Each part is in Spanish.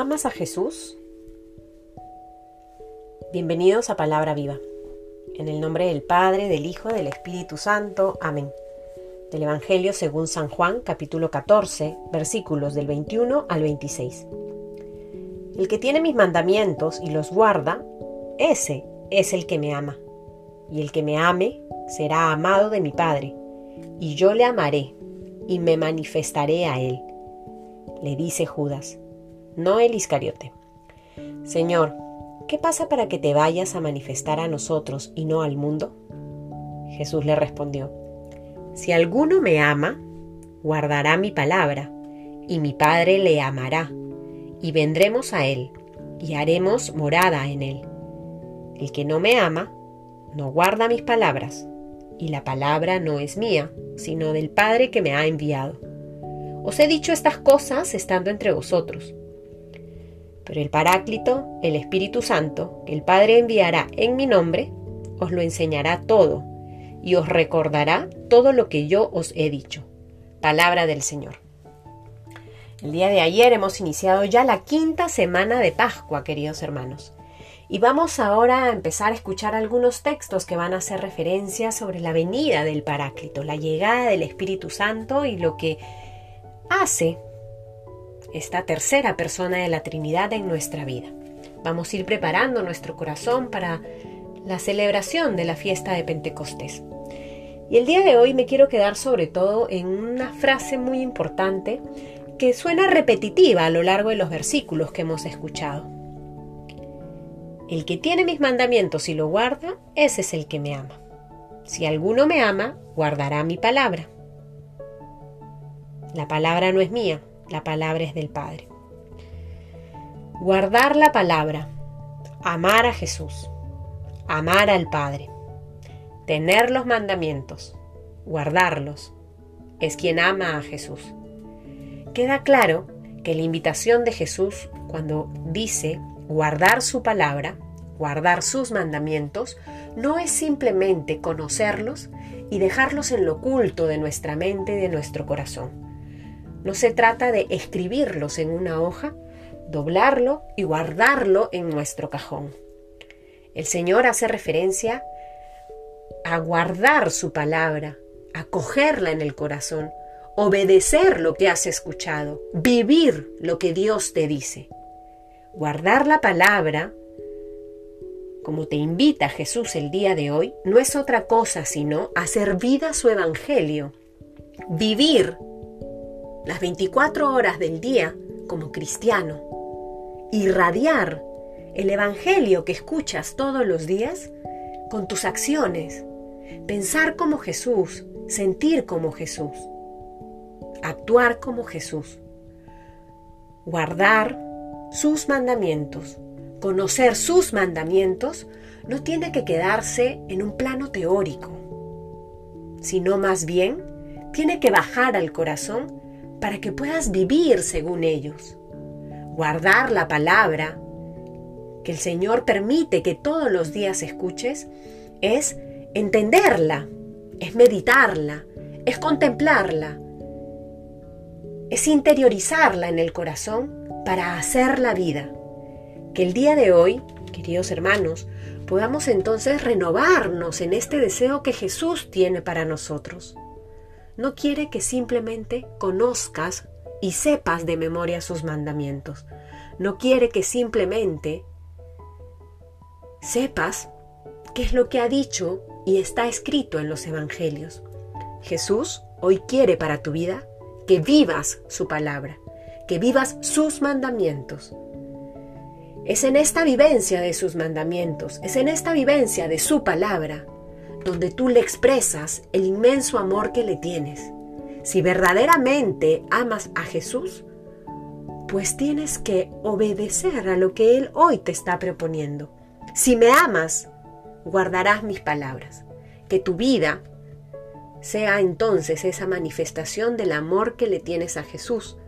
¿Amas a Jesús? Bienvenidos a Palabra Viva. En el nombre del Padre, del Hijo, del Espíritu Santo. Amén. Del Evangelio según San Juan, capítulo 14, versículos del 21 al 26. El que tiene mis mandamientos y los guarda, ese es el que me ama. Y el que me ame será amado de mi Padre, y yo le amaré y me manifestaré a él. Le dice Judas no el Iscariote. Señor, ¿qué pasa para que te vayas a manifestar a nosotros y no al mundo? Jesús le respondió, Si alguno me ama, guardará mi palabra, y mi Padre le amará, y vendremos a él, y haremos morada en él. El que no me ama, no guarda mis palabras, y la palabra no es mía, sino del Padre que me ha enviado. Os he dicho estas cosas estando entre vosotros pero el Paráclito, el Espíritu Santo, que el Padre enviará en mi nombre, os lo enseñará todo y os recordará todo lo que yo os he dicho. Palabra del Señor. El día de ayer hemos iniciado ya la quinta semana de Pascua, queridos hermanos. Y vamos ahora a empezar a escuchar algunos textos que van a hacer referencia sobre la venida del Paráclito, la llegada del Espíritu Santo y lo que hace esta tercera persona de la Trinidad en nuestra vida. Vamos a ir preparando nuestro corazón para la celebración de la fiesta de Pentecostés. Y el día de hoy me quiero quedar sobre todo en una frase muy importante que suena repetitiva a lo largo de los versículos que hemos escuchado. El que tiene mis mandamientos y lo guarda, ese es el que me ama. Si alguno me ama, guardará mi palabra. La palabra no es mía, la palabra es del Padre. Guardar la palabra, amar a Jesús, amar al Padre, tener los mandamientos, guardarlos, es quien ama a Jesús. Queda claro que la invitación de Jesús cuando dice guardar su palabra, guardar sus mandamientos, no es simplemente conocerlos y dejarlos en lo oculto de nuestra mente y de nuestro corazón no se trata de escribirlos en una hoja, doblarlo y guardarlo en nuestro cajón. El Señor hace referencia a guardar su palabra, a cogerla en el corazón, obedecer lo que has escuchado, vivir lo que Dios te dice. Guardar la palabra, como te invita Jesús el día de hoy, no es otra cosa sino hacer vida su evangelio, vivir las 24 horas del día como cristiano, irradiar el Evangelio que escuchas todos los días con tus acciones, pensar como Jesús, sentir como Jesús, actuar como Jesús, guardar sus mandamientos, conocer sus mandamientos, no tiene que quedarse en un plano teórico, sino más bien tiene que bajar al corazón para que puedas vivir según ellos. Guardar la palabra que el Señor permite que todos los días escuches es entenderla, es meditarla, es contemplarla, es interiorizarla en el corazón para hacer la vida. Que el día de hoy, queridos hermanos, podamos entonces renovarnos en este deseo que Jesús tiene para nosotros no quiere que simplemente conozcas y sepas de memoria sus mandamientos. No quiere que simplemente sepas qué es lo que ha dicho y está escrito en los evangelios. Jesús hoy quiere para tu vida que vivas su palabra, que vivas sus mandamientos. Es en esta vivencia de sus mandamientos, es en esta vivencia de su palabra donde tú le expresas el inmenso amor que le tienes. Si verdaderamente amas a Jesús, pues tienes que obedecer a lo que Él hoy te está proponiendo. Si me amas, guardarás mis palabras. Que tu vida sea entonces esa manifestación del amor que le tienes a Jesús,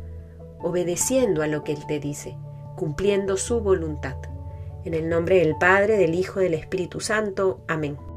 obedeciendo a lo que Él te dice, cumpliendo su voluntad. En el nombre del Padre, del Hijo del Espíritu Santo. Amén.